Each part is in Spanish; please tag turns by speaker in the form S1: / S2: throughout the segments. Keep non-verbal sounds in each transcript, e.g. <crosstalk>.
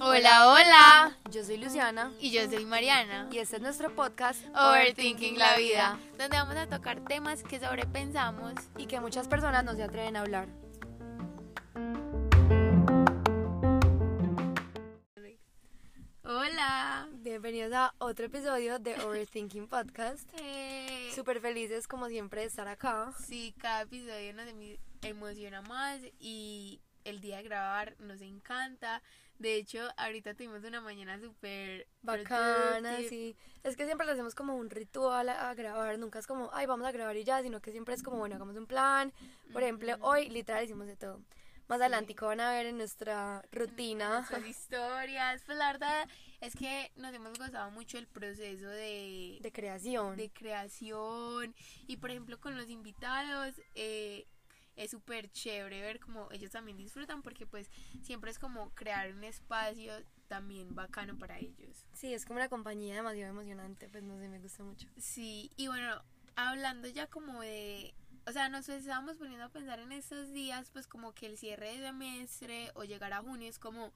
S1: Hola, hola.
S2: Yo soy Luciana
S1: Y yo soy Mariana.
S2: y este es nuestro podcast
S1: Overthinking la vida, donde vamos a tocar temas que sobrepensamos.
S2: y que muchas personas no se atreven a hablar. A otro episodio de Overthinking Podcast.
S1: Eh,
S2: Súper felices como siempre de estar acá.
S1: sí, cada episodio nos emociona más y el día de grabar nos encanta. De hecho, ahorita tuvimos una mañana súper
S2: Bacana,
S1: productive.
S2: sí. Es que siempre lo hacemos como un ritual a, a grabar. Nunca es como, ay, vamos a grabar y ya, sino que siempre es como, bueno, hagamos un plan. Por ejemplo, hoy literal hicimos de todo. Más adelante van a ver en nuestra rutina.
S1: Nuestras <laughs> historias. Pues la verdad es que nos hemos gozado mucho el proceso de,
S2: de creación.
S1: de creación y por ejemplo con los invitados eh, es súper chévere ver cómo ellos también disfrutan porque pues siempre es como crear un espacio también bacano para ellos.
S2: Sí, es como una compañía demasiado emocionante, pues no sé, me gusta mucho.
S1: Sí, y bueno, hablando ya como de, o sea, nos estábamos poniendo a pensar en estos días pues como que el cierre de semestre o llegar a junio es como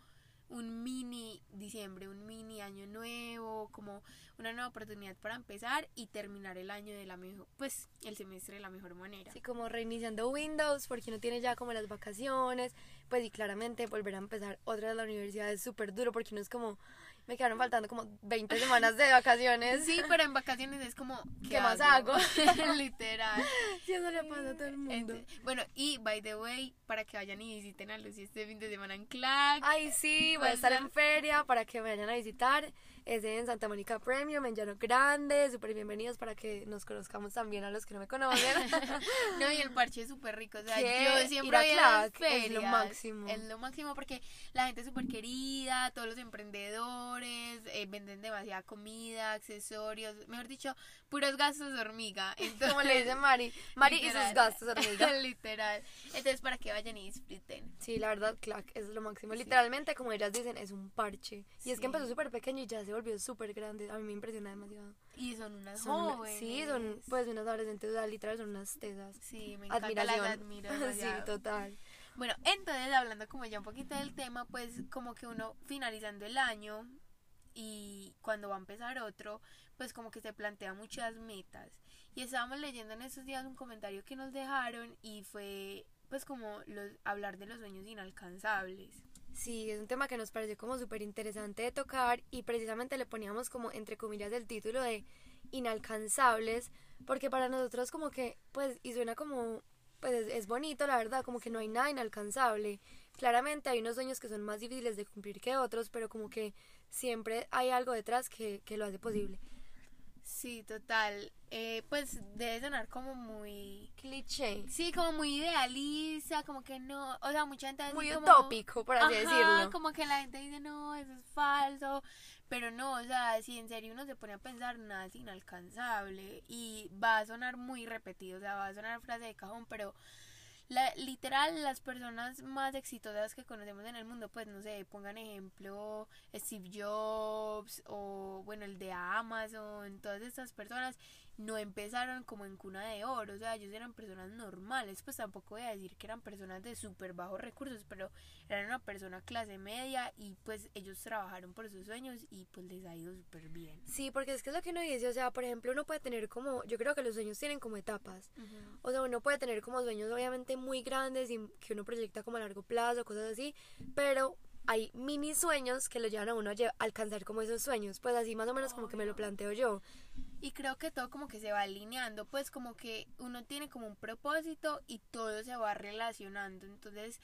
S1: un mini diciembre, un mini año nuevo, como una nueva oportunidad para empezar y terminar el año de la mejor, pues el semestre de la mejor manera.
S2: Así como reiniciando Windows, porque uno tiene ya como las vacaciones, pues y claramente volver a empezar otra vez la universidad es súper duro, porque uno es como, me quedaron faltando como 20 semanas de vacaciones.
S1: Sí, pero en vacaciones es como
S2: ¿Qué más hago? <laughs>
S1: Literal. <laughs>
S2: Sí, eso le pasa a todo el mundo.
S1: Bueno, y by the way, para que vayan y visiten a Lucy este fin de semana en Clack.
S2: Ay, sí, voy a estar en feria para que me vayan a visitar. Es en Santa Mónica Premium, en Llano Grande. Súper bienvenidos para que nos conozcamos también a los que no me conocen. <laughs>
S1: No, y el parche es súper rico. O sea,
S2: ¿Qué?
S1: yo siempre voy a las
S2: Clack es lo
S1: ferias.
S2: máximo.
S1: Es lo máximo porque la gente es súper querida, todos los emprendedores eh, venden demasiada comida, accesorios, mejor dicho, puros gastos de hormiga. Entonces, <laughs>
S2: como le dice Mari. Mari y sus
S1: literal.
S2: gastos, hormiga. <laughs>
S1: Literal. Entonces, para que vayan y disfruten.
S2: Sí, la verdad, Clack es lo máximo. Literalmente, como ellas dicen, es un parche. Y es
S1: Sí.
S2: que empezó súper pequeño y ya se volvió súper grande. A mí me impresiona demasiado.
S1: Y son unas
S2: Son
S1: jóvenes.
S2: sí, son pues unas adolescentes, o sea, literal, son unas tesas.
S1: Sí, me encanta, las
S2: Admiración.
S1: admiro <laughs>
S2: sí, total.
S1: Bueno, entonces hablando como ya un poquito del tema, pues como que uno finalizando el año y cuando va a empezar otro, pues como que se plantea muchas metas. Y estábamos leyendo en estos días un comentario que nos dejaron y fue pues como los, hablar de los sueños inalcanzables.
S2: Sí, es un tema que nos pareció como súper interesante de tocar y precisamente le poníamos como entre comillas el título de inalcanzables porque para nosotros como que pues y suena como pues es, bonito la verdad como que no hay nada inalcanzable. Claramente hay unos sueños que son más difíciles de cumplir que otros pero como que siempre hay algo detrás que, que lo hace posible
S1: Sí, total. Eh, pues debe sonar como muy...
S2: cliché
S1: Sí, como muy idealista, como que no... O sea, mucha gente...
S2: muy
S1: como-
S2: utópico por así
S1: Ajá,
S2: decirlo
S1: Como que la gente dice, no, eso es falso. Pero no, o sea, si en serio uno se pone a pensar, nada es inalcanzable. Y va a sonar muy repetido, o sea, va a sonar frase de cajón, pero la, literal, las personas más exitosas que conocemos en el mundo, pues no sé, pongan ejemplo Steve Jobs o bueno, el de Amazon, todas estas personas no empezaron como en cuna de oro, o sea, ellos eran personas normales, pues tampoco voy a decir que eran personas de súper bajos recursos, pero eran una persona clase media y pues ellos trabajaron por sus sueños y pues les ha ido súper bien.
S2: Sí, porque es que es lo que uno dice, o sea, por ejemplo, uno puede tener como, yo creo que los sueños tienen como etapas. O sea, uno puede tener como sueños obviamente muy grandes y que uno proyecta como a largo plazo, cosas así, pero hay mini sueños que lo llevan a uno a alcanzar como esos sueños, pues así más o menos como que me lo planteo yo.
S1: Y creo que todo como que se va alineando, pues como que uno tiene como un propósito y todo se va relacionando. Entonces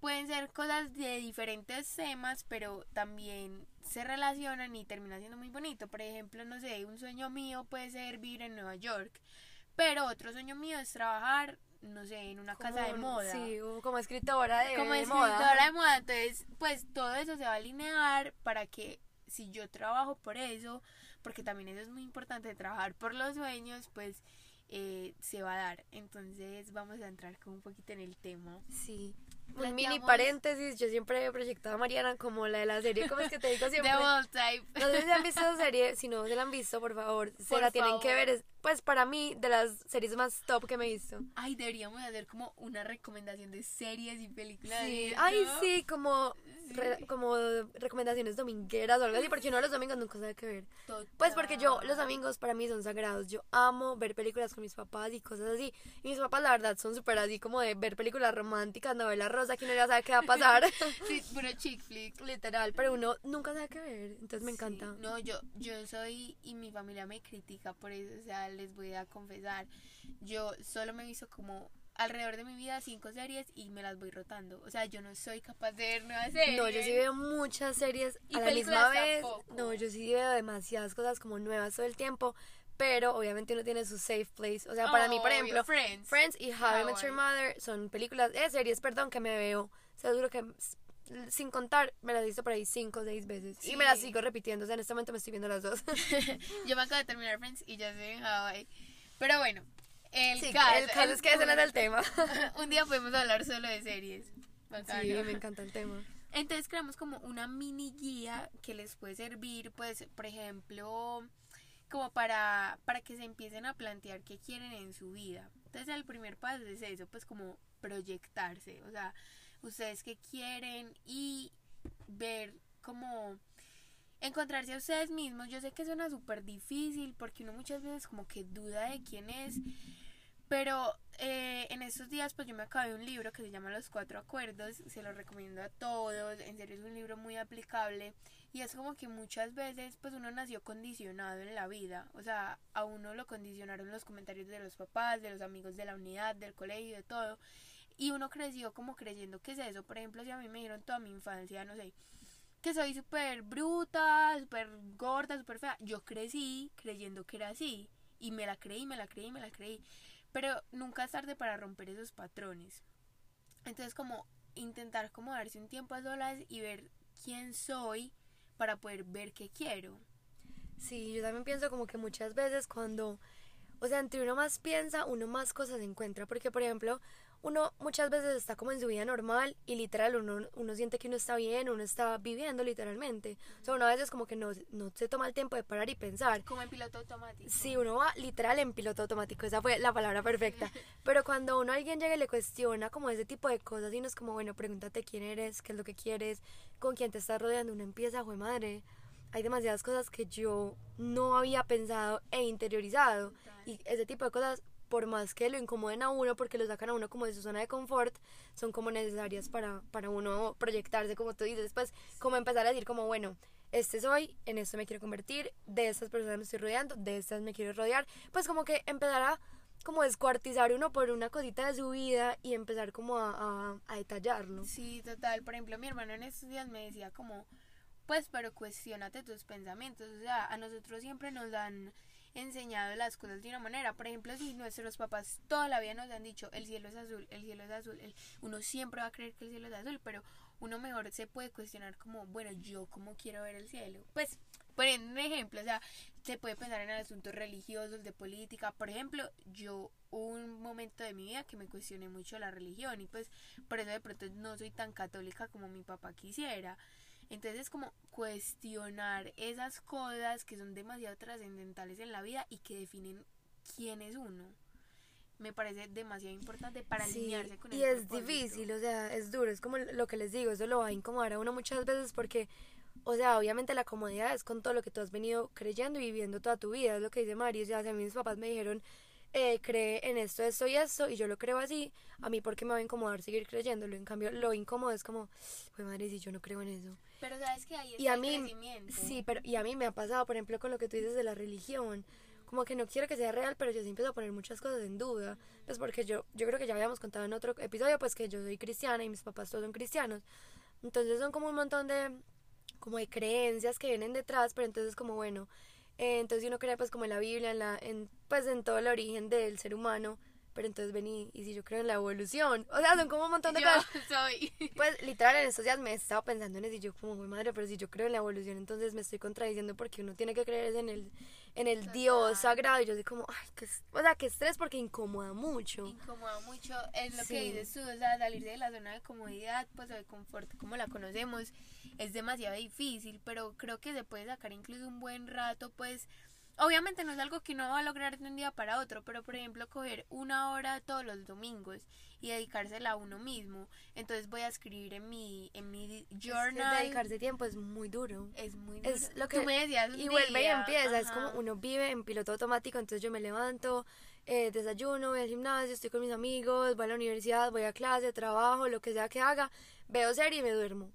S1: pueden ser cosas de diferentes temas, pero también se relacionan y termina siendo muy bonito. Por ejemplo, no sé, un sueño mío puede ser vivir en Nueva York, pero otro sueño mío es trabajar, no sé, en una casa de moda.
S2: Sí, como escritora de,
S1: como
S2: de
S1: escritora
S2: moda.
S1: de moda. Entonces, pues todo eso se va a alinear para que si yo trabajo por eso, porque también eso es muy importante, trabajar por los sueños, pues eh, se va a dar. Entonces vamos a entrar como un poquito en el tema.
S2: Sí, un mini paréntesis, yo siempre he proyectado a Mariana como la de la serie, ¿cómo es que te digo <laughs> siempre?
S1: The.
S2: No sé si han visto esa serie, si no se la han visto, por favor, se
S1: Por
S2: la tienen que ver. Es, pues para mí, de las series más top que me he visto.
S1: Ay, deberíamos hacer como una recomendación de series y películas.
S2: Sí, ay, sí, como, re- como recomendaciones domingueras o algo así, porque uno los domingos nunca sabe qué ver. Pues porque yo, los domingos para mí son sagrados. Yo amo ver películas con mis papás y cosas así. Y mis papás, la verdad, son súper así como de ver películas románticas, novelas rosa, que uno ya sabe qué va a pasar. <laughs>
S1: Sí, puro chick flick.
S2: Literal, pero uno nunca sabe qué ver. Entonces me encanta.
S1: Sí, No, yo, yo soy, y mi familia me critica por eso, o sea, les voy a confesar, yo solo me visto como alrededor de mi vida cinco series y me las voy rotando, o sea, yo no soy capaz de ver nuevas series.
S2: No, yo sí veo muchas series
S1: Y
S2: a la misma vez.
S1: tampoco.
S2: No, yo sí veo demasiadas cosas como nuevas todo el tiempo. Pero obviamente uno tiene su safe place. O sea, para mí, por ejemplo,
S1: Friends.
S2: Friends y How I Met Your
S1: How I-
S2: Mother son películas, eh, series, perdón, que me veo. Seguro que s- sin contar, me las he visto por ahí cinco o seis veces. Y me las
S1: Sí.
S2: sigo repitiendo. O sea, en este momento me estoy viendo las dos. <laughs>
S1: Yo me acabo de terminar Friends y ya sé en Hawaii. Pero bueno, el
S2: Sí,
S1: caso,
S2: el caso es que ese no era el tema. <laughs>
S1: Un día podemos hablar solo de series. Bacano.
S2: Sí, me encanta el tema.
S1: Entonces creamos como una mini guía que les puede servir, pues, por ejemplo, como para, para que se empiecen a plantear qué quieren en su vida. Entonces el primer paso es eso, pues como proyectarse, o sea, ustedes qué quieren y ver como encontrarse a ustedes mismos. Yo sé que suena súper difícil porque uno muchas veces como que duda de quién es, pero eh, en estos días pues yo me acabé un libro que se llama Los Cuatro Acuerdos, se lo recomiendo a todos, en serio es un libro muy aplicable y es como que muchas veces pues uno nació condicionado en la vida, o sea, a uno lo condicionaron los comentarios de los papás, de los amigos de la unidad, del colegio, de todo, y uno creció como creyendo que es eso, por ejemplo si a mí me dieron toda mi infancia, no sé, que soy súper bruta, súper gorda, súper fea, yo crecí creyendo que era así y me la creí, me la creí, me la creí. Pero nunca es tarde para romper esos patrones. Entonces como intentar como darse un tiempo a solas y ver quién soy para poder ver qué quiero.
S2: Sí, yo también pienso como que muchas veces cuando, o sea, entre uno más piensa, uno más cosas encuentra. Porque, por ejemplo, uno muchas veces está como en su vida normal y literal uno, uno siente que uno está bien, uno está viviendo literalmente. O sea, uno a veces como que no, no se toma el tiempo de parar y pensar.
S1: Como en piloto automático.
S2: Sí, uno va literal en piloto automático, esa fue la palabra perfecta. <laughs> Pero cuando uno a alguien llega y le cuestiona como ese tipo de cosas y uno es como, bueno, pregúntate quién eres, qué es lo que quieres, con quién te estás rodeando, uno empieza, jue madre. Hay demasiadas cosas que yo no había pensado e interiorizado. Y ese tipo de cosas, por más que lo incomoden a uno, porque lo sacan a uno como de su zona de confort, son como necesarias para, para uno proyectarse, como tú dices, pues como empezar a decir como, bueno, este soy, en esto me quiero convertir, de estas personas me estoy rodeando, de estas me quiero rodear, pues como que empezar a como descuartizar uno por una cosita de su vida y empezar como a, a, a detallarlo.
S1: Sí, total. Por ejemplo, mi hermano en estos días me decía como, pues, pero cuestionate tus pensamientos. O sea, a nosotros siempre nos han enseñado las cosas de una manera. Por ejemplo, si nuestros papás toda la vida nos han dicho el cielo es azul, el cielo es azul, el- uno siempre va a creer que el cielo es azul, pero uno mejor se puede cuestionar como, bueno, yo cómo quiero ver el cielo. Pues, poniendo un ejemplo, o sea, se puede pensar en asuntos religiosos, de política. Por ejemplo, yo un momento de mi vida que me cuestioné mucho la religión y pues por eso de pronto no soy tan católica como mi papá quisiera. Entonces es como cuestionar esas cosas que son demasiado trascendentales en la vida y que definen quién es uno. Me parece demasiado importante para
S2: Sí,
S1: alinearse con el
S2: y es
S1: propósito.
S2: difícil, o sea, es duro, es como lo que les digo, eso lo va a incomodar a uno muchas veces porque, o sea, obviamente la comodidad es con todo lo que tú has venido creyendo y viviendo toda tu vida, es lo que dice Mari, o sea, si a mí mis papás me dijeron, eh, cree en esto, esto y esto, y yo lo creo así, a mí porque me va a incomodar seguir creyéndolo, en cambio, lo incómodo es como, pues madre, si yo no creo en eso.
S1: Pero sabes que ahí está
S2: Y a
S1: el
S2: mí,
S1: crecimiento.
S2: sí, pero y a mí me ha pasado, por ejemplo, con lo que tú dices de la religión, como que no quiero que sea real, pero yo sí empiezo a poner muchas cosas en duda, pues porque yo, yo creo que ya habíamos contado en otro episodio, pues que yo soy cristiana y mis papás todos son cristianos, entonces son como un montón de, como de creencias que vienen detrás, pero entonces como bueno, eh, entonces uno cree pues como en la Biblia, en la, en, pues en todo el origen del ser humano, pero entonces vení, y si yo creo en la evolución, o sea, son como un montón de
S1: Yo
S2: cosas. <laughs>
S1: soy.
S2: Pues literal en estos días me he estado pensando en eso y yo como, "Uy, madre, pero si yo creo en la evolución, entonces me estoy contradiciendo porque uno tiene que creer en el, en el Dios sagrado y yo soy como, ay, que, o sea, que estrés porque incomoda mucho.
S1: incomoda mucho es lo
S2: Sí.
S1: que dices tú, o sea, salir de la zona de comodidad, pues o de confort como la conocemos, es demasiado difícil, pero creo que se puede sacar incluso un buen rato, pues obviamente no es algo que uno va a lograr de un día para otro, pero por ejemplo coger una hora todos los domingos y dedicársela a uno mismo, entonces voy a escribir en mi en mi
S2: Es que
S1: journal,
S2: dedicarse tiempo es muy duro.
S1: es muy
S2: Es
S1: duro.
S2: lo que
S1: Tú me decías un
S2: y vuelve y
S1: día,
S2: empieza, es como uno vive en piloto automático, entonces yo me levanto, eh, desayuno, voy al gimnasio, estoy con mis amigos, voy a la universidad, voy a clase, trabajo, lo que sea que haga, veo serie y me duermo.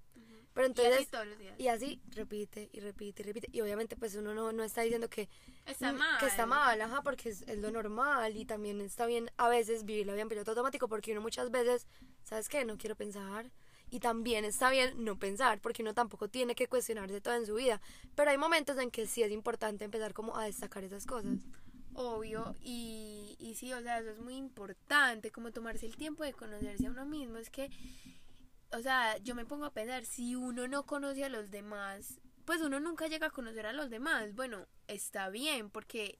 S2: Pero
S1: Y así
S2: entonces
S1: todos los días.
S2: y así repite y repite y repite y obviamente pues uno no, no está diciendo que
S1: Está mal.
S2: que está mal, ajá, porque es, es lo normal y también está bien a veces vivir la vida en piloto automático porque uno muchas veces, ¿sabes qué? No quiero pensar y también está bien no pensar porque uno tampoco tiene que cuestionarse todo en su vida, pero hay momentos en que sí es importante empezar como a destacar esas cosas.
S1: Obvio, y, y sí, o sea, eso es muy importante, como tomarse el tiempo de conocerse a uno mismo. Es que, o sea, yo me pongo a pensar, si uno no conoce a los demás, pues uno nunca llega a conocer a los demás. Bueno, está bien, porque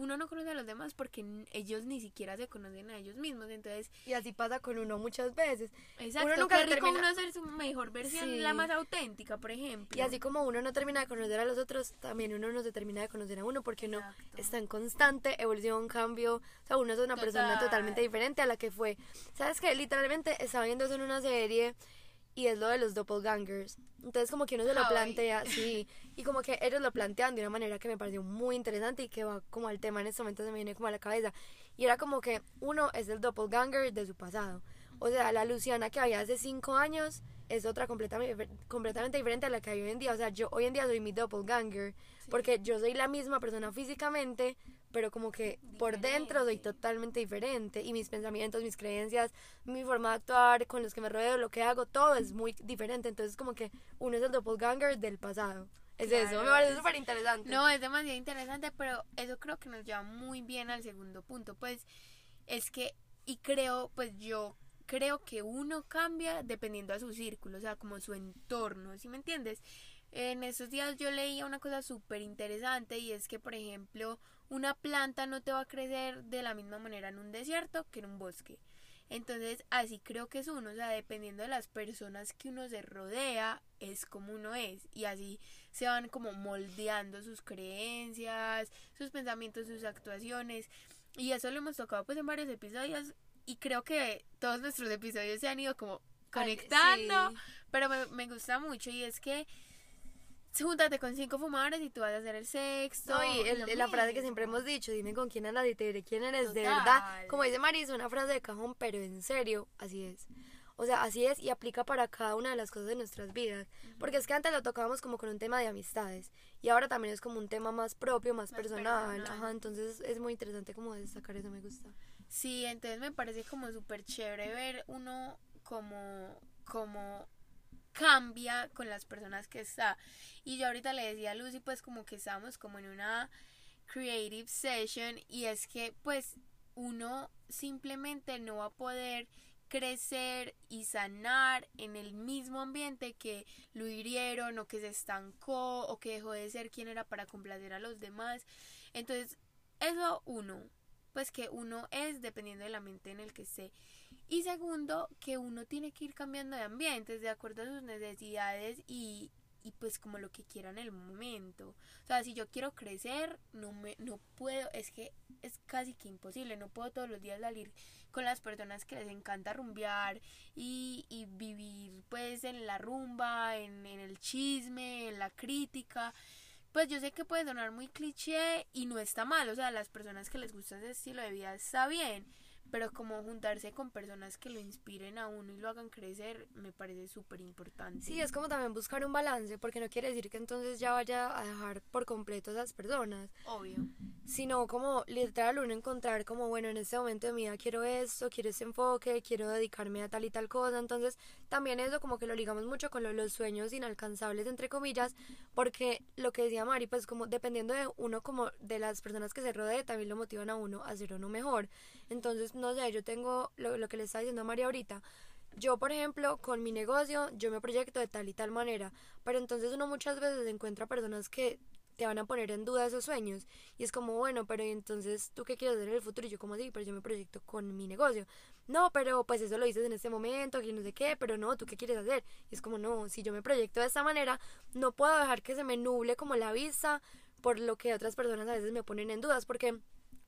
S1: uno no conoce a los demás porque ellos ni siquiera se conocen a ellos mismos. Entonces,
S2: Y así pasa con uno muchas veces.
S1: exacto,
S2: nunca
S1: qué rico
S2: termina-
S1: uno ser su mejor versión,
S2: Sí.
S1: la más auténtica, por ejemplo.
S2: Y así como uno no termina de conocer a los otros, también uno no se termina de conocer a uno porque uno
S1: Exacto.
S2: está en constante evolución, cambio. O sea, uno es una persona
S1: Total.
S2: totalmente diferente a la que fue. ¿Sabes qué? Literalmente estaba viendo eso en una serie y es lo de los doppelgangers. Entonces como que uno se lo plantea, sí, <laughs> y como que ellos lo plantean de una manera que me pareció muy interesante y que va como al tema en este momento se me viene como a la cabeza. Y era como que uno es el doppelganger de su pasado. O sea, la Luciana que había hace cinco años es otra completamente, completamente diferente a la que hay hoy en día. O sea, yo hoy en día soy mi doppelganger porque yo soy la misma persona físicamente, pero como que por dentro soy
S1: Diferente.
S2: totalmente diferente y mis pensamientos, mis creencias, mi forma de actuar, con los que me rodeo, lo que hago, todo es muy diferente. Entonces como que uno es el doppelganger del pasado. Es eso, me parece súper interesante.
S1: No, es demasiado interesante, pero eso creo que nos lleva muy bien al segundo punto. Pues es que, y creo, pues yo creo que uno cambia dependiendo a su círculo, o sea, como su entorno, ¿sí me entiendes? En estos días yo leía una cosa súper interesante y es que, por ejemplo, una planta no te va a crecer de la misma manera en un desierto que en un bosque. Entonces, así creo que es uno, o sea, dependiendo de las personas que uno se rodea, es como uno es. Y así se van como moldeando sus creencias, sus pensamientos, sus actuaciones. Y eso lo hemos tocado pues en varios episodios. Y creo que todos nuestros episodios se han ido como conectando.
S2: Sí.
S1: Pero me, me gusta mucho y es que júntate con cinco fumadores y tú vas a hacer el sexto.
S2: No, y el- la frase que siempre hemos dicho, dime con quién andas y te diré quién eres, de verdad. Como dice Maris, una frase de cajón, pero en serio, así es. O sea, así es y aplica para cada una de las cosas de nuestras vidas. Porque es que antes lo tocábamos como con un tema de amistades y ahora también es como un tema más propio, más,
S1: Más
S2: personal.
S1: personal.
S2: Ajá, entonces es muy interesante como destacar eso, me gusta.
S1: Sí, entonces me parece como súper chévere ver uno como, como cambia con las personas que está. Y yo ahorita le decía a Lucy pues como que estábamos como en una creative session y es que pues uno simplemente no va a poder crecer y sanar en el mismo ambiente que lo hirieron o que se estancó o que dejó de ser quien era para complacer a los demás. Entonces, eso uno, pues que uno es dependiendo del ambiente en el que esté. Y segundo, que uno tiene que ir cambiando de ambientes de acuerdo a sus necesidades y, y pues como lo que quiera en el momento. O sea, si yo quiero crecer, no me no puedo, es que es casi que imposible, no puedo todos los días salir con las personas que les encanta rumbear y, y vivir pues en la rumba, en, en el chisme, en la crítica. Pues yo sé que puede sonar muy cliché y no está mal, o sea, las personas que les gusta ese estilo de vida está bien, pero como juntarse con personas que lo inspiren a uno y lo hagan crecer me parece súper importante.
S2: Sí, es como también buscar un balance, porque no quiere decir que entonces ya vaya a dejar por completo a esas personas.
S1: obvio.
S2: sino como literal uno encontrar como bueno en este momento de mi vida quiero esto, quiero este enfoque, quiero dedicarme a tal y tal cosa, entonces también eso como que lo ligamos mucho con lo- los sueños inalcanzables entre comillas, porque lo que decía Mari pues como dependiendo de uno como de las personas que se rodee también lo motivan a uno a hacer uno mejor, entonces no sé, yo tengo lo, lo que le estaba diciendo a María ahorita. Yo, por ejemplo, con mi negocio, yo me proyecto de tal y tal manera, pero entonces uno muchas veces encuentra personas que te van a poner en duda esos sueños. Y es como, bueno, pero entonces, ¿tú qué quieres hacer en el futuro? Y yo como, sí, pero yo me proyecto con mi negocio. No, pero pues eso lo dices en este momento, que no sé qué, pero no, ¿tú qué quieres hacer? Y es como, no, si yo me proyecto de esta manera, no puedo dejar que se me nuble como la vista por lo que otras personas a veces me ponen en dudas, porque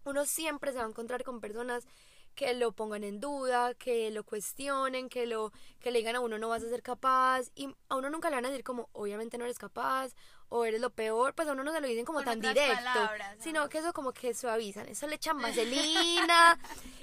S2: uno siempre se va a encontrar con personas que lo pongan en duda, que lo cuestionen, que lo que le digan a uno no vas a ser capaz y a uno nunca le van a decir como obviamente no eres capaz o eres lo peor, pues a uno no se lo dicen como tan directo, sino que eso como que suavizan, eso le echan <laughs> vaselina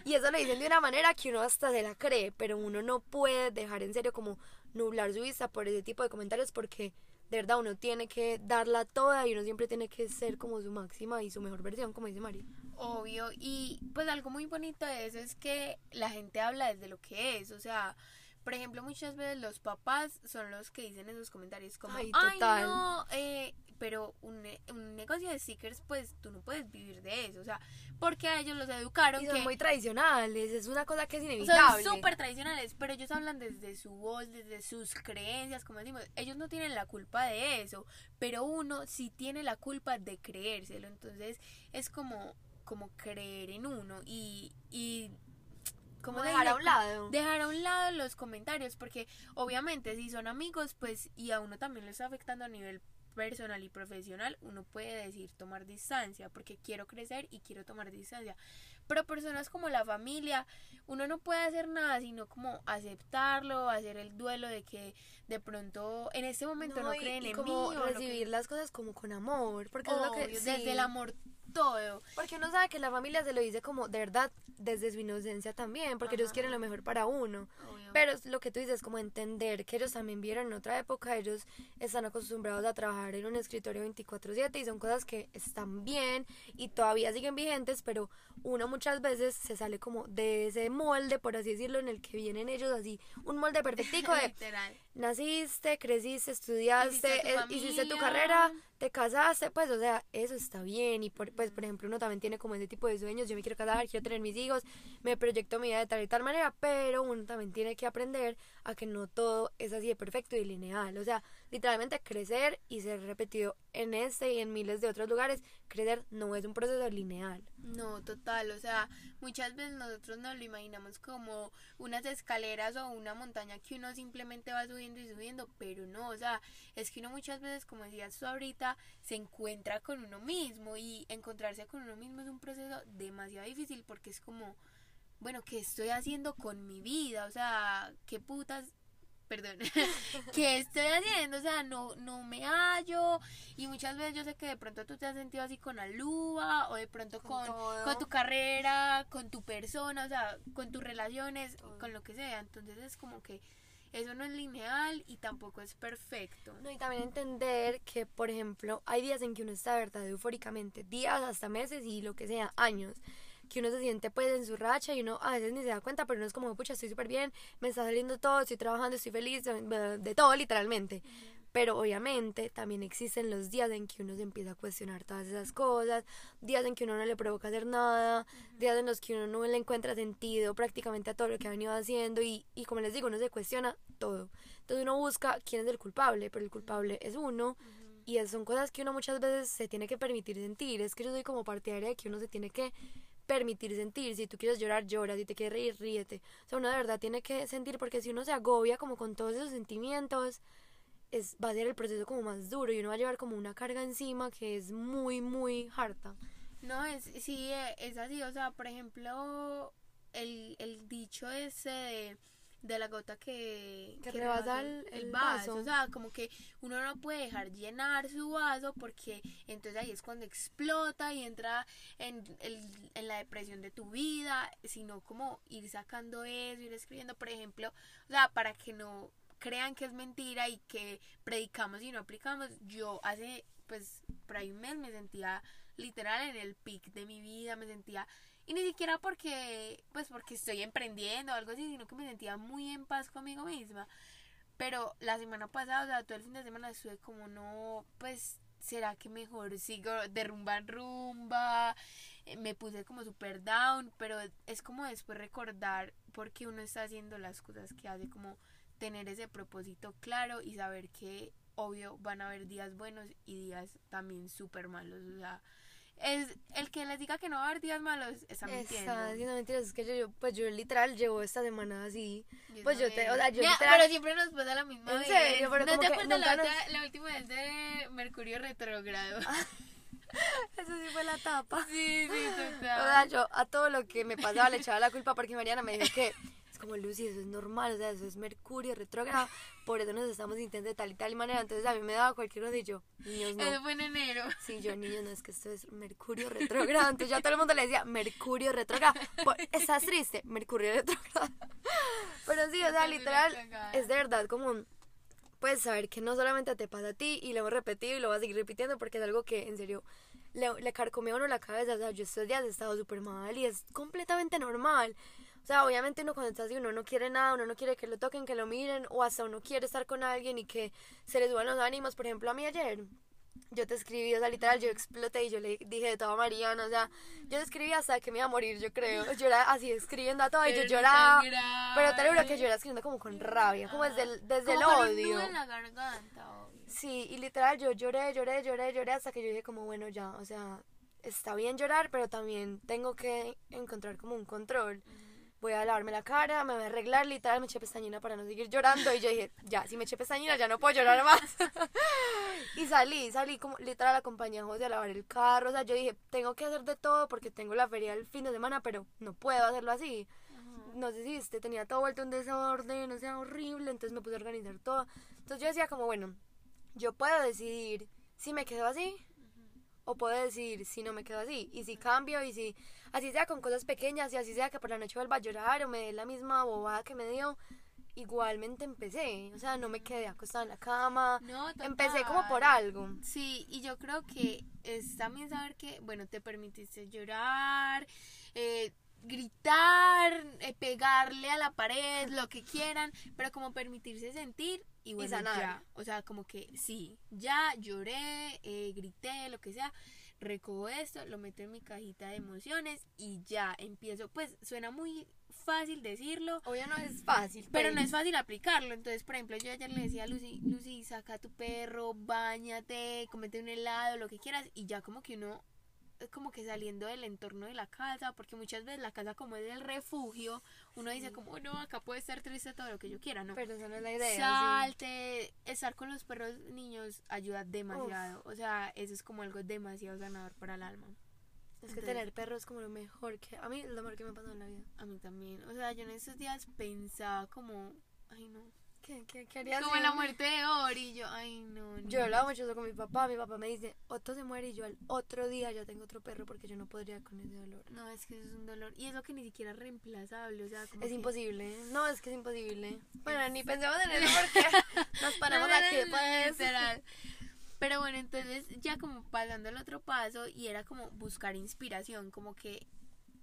S2: y eso lo dicen de una manera que uno hasta se la cree, pero uno no puede dejar en serio como nublar su vista por ese tipo de comentarios porque de verdad uno tiene que darla toda y uno siempre tiene que ser como su máxima y su mejor versión, como dice María.
S1: Obvio, y pues algo muy bonito de eso es que la gente habla desde lo que es, o sea, por ejemplo, muchas veces los papás son los que dicen en sus comentarios como, ay, no, eh, pero un, un, negocio de stickers, pues tú no puedes vivir de eso, o sea, porque a ellos los educaron.
S2: Y son muy tradicionales, es una cosa que es inevitable.
S1: Son súper tradicionales, pero ellos hablan desde su voz, desde sus creencias, como decimos, ellos no tienen la culpa de eso, pero uno sí tiene la culpa de creérselo, entonces es como como creer en uno y, y
S2: como dejar a un lado.
S1: Dejar a un lado los comentarios, porque obviamente si son amigos, pues y a uno también le está afectando a nivel personal y profesional, uno puede decir tomar distancia, porque quiero crecer y quiero tomar distancia. Pero personas como la familia, uno no puede hacer nada sino como aceptarlo, hacer el duelo de que de pronto en este momento no, creen en
S2: como recibir las cosas como con amor, porque es lo que
S1: desde el amor todo.
S2: Porque uno sabe que la familia se lo dice como de verdad desde su inocencia también, porque ellos quieren lo mejor para uno. Pero es lo que tú dices, como entender que ellos también vieron en otra época, ellos están acostumbrados a trabajar en un escritorio 24/7 y son cosas que están bien y todavía siguen vigentes, pero uno muchas veces se sale como de ese molde, por así decirlo, en el que vienen ellos así, un molde perfectico de <laughs> naciste, creciste, estudiaste, hiciste tu carrera, te casaste, pues, o sea, eso está bien. Y, por, pues, por ejemplo, uno también tiene como ese tipo de sueños. Yo me quiero casar, quiero tener mis hijos, me proyecto mi vida de tal y tal manera, pero uno también tiene que aprender a que no todo es así de perfecto y lineal. O sea, literalmente crecer y ser repetido en este y en miles de otros lugares, crecer no es un proceso lineal.
S1: No, total, o sea, muchas veces nosotros nos lo imaginamos como unas escaleras o una montaña que uno simplemente va subiendo y subiendo, pero no, o sea, es que uno muchas veces, como decías tú ahorita, se encuentra con uno mismo y encontrarse con uno mismo es un proceso demasiado difícil porque es como, bueno, ¿qué estoy haciendo con mi vida? O sea, ¿qué putas perdón, <laughs> ¿qué estoy haciendo? O sea, no, no me hallo. Y muchas veces yo sé que de pronto tú te has sentido así con Aluba o de pronto con, con, tu carrera, con tu persona, o sea, con tus relaciones, con lo que sea. Entonces es como que eso no es lineal y tampoco es perfecto.
S2: No, y también entender que, por ejemplo, hay días en que uno está de verdad eufóricamente, días hasta meses y lo que sea, años que uno se siente pues en su racha y uno a veces ni se da cuenta, pero uno es como, pucha, estoy súper bien, me está saliendo todo, estoy trabajando, estoy feliz, de todo literalmente. Pero obviamente también existen los días en que uno se empieza a cuestionar todas esas cosas, días en que uno no le provoca hacer nada, días en los que uno no le encuentra sentido prácticamente a todo lo que ha venido haciendo y, y como les digo, uno se cuestiona todo. Entonces uno busca quién es el culpable, pero el culpable es uno. Y son cosas que uno muchas veces se tiene que permitir sentir. Es que yo soy como partidaria de que uno se tiene que permitir sentir. Si tú quieres llorar, llora. Si te quieres reír, ríete. O sea, uno de verdad tiene que sentir porque si uno se agobia como con todos esos sentimientos, es, va a ser el proceso como más duro y uno va a llevar como una carga encima que es muy, muy harta.
S1: No, es, sí, es así. O sea, por ejemplo, el, el dicho ese de de la gota que,
S2: que, rebasa el, vaso.
S1: O sea, como que uno no puede dejar llenar su vaso porque entonces ahí es cuando explota y entra en, en la depresión de tu vida, sino como ir sacando eso, ir escribiendo, por ejemplo, o sea, para que no crean que es mentira y que predicamos y no aplicamos. Yo hace, pues, por ahí un mes me sentía literal en el pic de mi vida, me sentía y ni siquiera porque, pues porque estoy emprendiendo o algo así, sino que me sentía muy en paz conmigo misma. Pero la semana pasada, o sea, todo el fin de semana estuve como no, pues ¿será que mejor sigo de rumba en rumba? Eh, Me puse como super down, pero es como después recordar por qué uno está haciendo las cosas que hace, como tener ese propósito claro y saber que obvio van a haber días buenos y días también súper malos, o sea, es el que les diga que no va a haber días malos está mintiendo.
S2: Está diciendo mentiras, es que yo, yo- pues yo literal llevo esta semana así. Pues yo te, o sea, yo
S1: Mira,
S2: literal-
S1: pero siempre nos pasa la misma
S2: ¿En
S1: vez.
S2: serio? Pero
S1: ¿No te acuerdas la, otra- la última vez de Mercurio retrógrado? <laughs>
S2: Eso sí fue la tapa.
S1: sí, sí,
S2: O
S1: total.
S2: sea, yo a todo lo que me pasaba le echaba la culpa porque Mariana me dijo que como Lucy, eso es normal, o sea, eso es Mercurio retrógrado, por eso nos estamos sintiendo de tal y tal manera. Entonces a mí me daba cualquier cosa y yo, niños, no.
S1: Eso fue en enero.
S2: Sí, yo, niños, no es que esto es Mercurio retrógrado. Entonces ya todo el mundo le decía Mercurio retrógrado. Por- ¿Estás triste? Mercurio retrógrado. Pero sí, o sea, literal, es de verdad como puedes saber que no solamente te pasa a ti y lo hemos repetido y lo vas a seguir repitiendo porque es algo que en serio le, le a uno la cabeza. O sea, yo estos días he estado súper mal y es completamente normal. O sea, obviamente uno cuando está así, uno no quiere nada, uno no quiere que lo toquen, que lo miren, o hasta uno quiere estar con alguien y que se le suban los ánimos. Por ejemplo, a mí ayer, yo te escribí, o sea, literal, yo exploté y yo le dije de todo a Mariana, o sea, yo te escribí hasta que me iba a morir, yo creo. Yo era así escribiendo a todo y yo lloraba. Pero te lo juro que yo era escribiendo como con rabia, como desde el, desde el
S1: Como con un nudo
S2: odio.
S1: en la garganta, obvio.
S2: Sí, y literal yo lloré, lloré, lloré, lloré hasta que yo dije como, bueno, ya, o sea, está bien llorar, pero también tengo que encontrar como un control. Voy a lavarme la cara, me voy a arreglar, literal, me eché pestañina para no seguir llorando. Y yo dije, ya, si me eché pestañina ya no puedo llorar más. <laughs> y salí, salí como literal acompañé a José a lavar el carro, o sea, yo dije, tengo que hacer de todo porque tengo la feria el fin de semana, pero no puedo hacerlo así. No sé si este, tenía todo vuelto un desorden, o sea, horrible, entonces me puse a organizar todo. Entonces yo decía como, bueno, yo puedo decidir si me quedo así o puedo decidir si no me quedo así. Y si cambio y si así sea con cosas pequeñas y así sea que por la noche vuelva a llorar o me dé la misma bobada que me dio. Igualmente empecé, o sea, no me quedé acostada en la cama,
S1: No,
S2: empecé como por algo.
S1: Sí, y yo creo que es también saber que, bueno, te permitiste llorar, eh, gritar, eh, pegarle a la pared, lo que quieran, pero como permitirse sentir y bueno,
S2: sanar.
S1: ya, o sea, como que sí, ya lloré, eh, grité, lo que sea, recojo esto, lo meto en mi cajita de emociones y ya empiezo, pues suena muy fácil decirlo,
S2: Obvio no es fácil,
S1: pero no es fácil aplicarlo. Entonces, por ejemplo, yo ayer le decía a Lucy, Lucy, saca a tu perro, bañate, comete un helado, lo que quieras. Y ya como que uno, como que saliendo del entorno de la casa, porque muchas veces la casa como es el refugio, uno dice como, no, acá puede estar triste todo lo que yo quiera, ¿no?
S2: Pero esa no es la idea. sí.
S1: Salte, estar con los perros niños ayuda demasiado. O sea, eso es como algo demasiado sanador para el alma.
S2: Es que tener perro es como lo mejor que... A mí lo mejor que me ha pasado en la vida.
S1: A mí también. O sea, yo en estos días pensaba como, ay no.
S2: ¿Qué, qué, qué harías
S1: Como la muerte de Ori, y yo, ay no.
S2: Yo
S1: no.
S2: hablaba mucho eso con mi papá. Mi papá me dice, Otto se muere y yo al otro día ya tengo otro perro porque yo no podría con ese dolor.
S1: No, es que eso es un dolor. Y eso que ni siquiera es reemplazable, o sea, como
S2: Es
S1: que-
S2: imposible. No, es que es imposible. Bueno, ni pensemos en eso porque <laughs> nos
S1: No, no,
S2: aquí
S1: no, no, literal. Pero bueno, entonces ya como pasando el otro paso y era como buscar inspiración, como que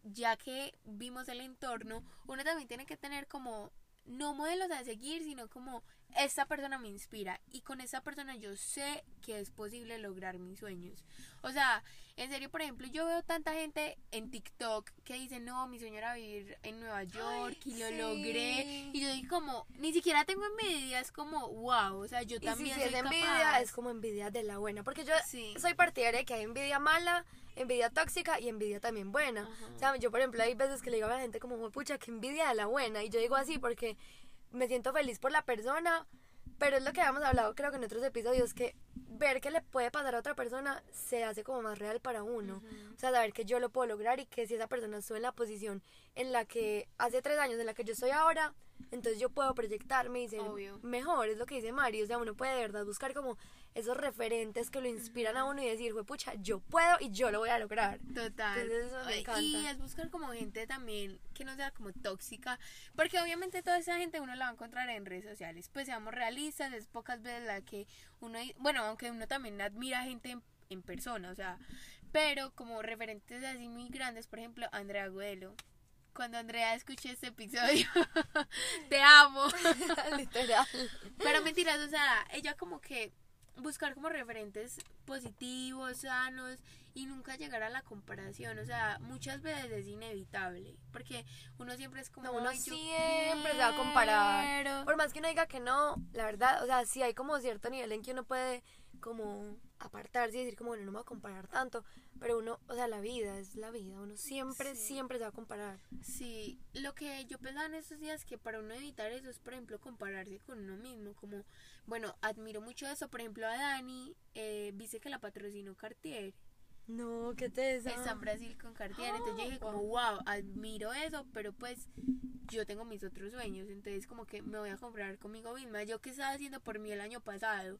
S1: ya que vimos el entorno, uno también tiene que tener como no modelos a seguir, sino como esta persona me inspira y con esta persona yo sé que es posible lograr mis sueños. O sea, en serio, por ejemplo, yo veo tanta gente en TikTok que dice, no, mi sueño era vivir en Nueva York y lo
S2: sí.
S1: logré. Y yo digo como, ni siquiera tengo envidia, es como, wow, o sea, yo
S2: Y si,
S1: también
S2: si es
S1: soy
S2: envidia,
S1: capaz.
S2: es como envidia de la buena. Porque yo
S1: Sí.
S2: soy partidaria de que hay envidia mala, envidia tóxica y envidia también buena.
S1: Ajá.
S2: O sea, yo, por ejemplo, hay veces que le digo a la gente como, pucha, que envidia de la buena. Y yo digo así porque me siento feliz por la persona. Pero es lo que habíamos hablado, creo que en otros episodios, que ver que le puede pasar a otra persona se hace como más real para uno. O sea, saber que yo lo puedo lograr y que si esa persona estuvo en la posición en la que hace tres años, en la que yo estoy ahora, entonces yo puedo proyectarme y ser
S1: Obvio.
S2: mejor, es lo que dice Mari. O sea, uno puede de verdad buscar como esos referentes que lo inspiran a uno y decir, pucha, yo puedo y yo lo voy a lograr.
S1: Total.
S2: Entonces, eso me
S1: Ay,
S2: encanta.
S1: Y es buscar como gente también que no sea como tóxica, porque obviamente toda esa gente uno la va a encontrar en redes sociales. Pues seamos realistas, es pocas veces la que uno, bueno, aunque uno también admira gente en, en persona, o sea, pero como referentes así muy grandes, por ejemplo, Andrea Guelo. Cuando Andrea escuché este episodio, <laughs> te amo. <laughs>
S2: Literal.
S1: Pero mentiras, o sea, ella como que buscar como referentes positivos, sanos y nunca llegar a la comparación. O sea, muchas veces es inevitable porque uno siempre es como.
S2: No, uno
S1: "Ay, yo
S2: siempre se va a comparar.
S1: quiero".
S2: Por más que uno diga que no, la verdad, o sea, sí hay como cierto nivel en que uno puede como apartarse y decir como, bueno, no me voy a comparar tanto, pero uno, o sea, la vida es la vida, uno siempre,
S1: Sí.
S2: siempre se va a comparar.
S1: Sí, lo que yo pensaba en estos días que para uno evitar eso es, por ejemplo, compararse con uno mismo. Como, bueno, admiro mucho eso. Por ejemplo, a Dani, eh, viste que la patrocinó Cartier.
S2: No, ¿qué te
S1: Está en Brasil con Cartier. Entonces yo dije como, <gasps> wow, admiro eso, pero pues yo tengo mis otros sueños. Entonces como que me voy a comprar conmigo misma. Yo que estaba haciendo por mí el año pasado,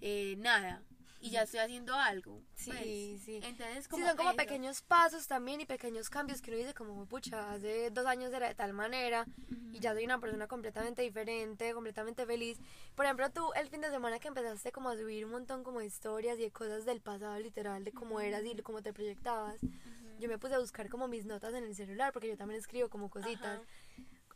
S1: Eh, nada. Y ya estoy haciendo algo.
S2: Sí,
S1: pues.
S2: sí.
S1: Entonces
S2: Sí,
S1: como
S2: son como
S1: eso.
S2: pequeños pasos también y pequeños cambios que uno dice como, pucha, hace dos años era de tal manera y ya soy una persona completamente diferente, completamente feliz. Por ejemplo, tú el fin de semana que empezaste como a subir un montón como de historias y de cosas del pasado literal, de cómo eras y cómo te proyectabas, yo me puse a buscar como mis notas en el celular porque yo también escribo como cositas.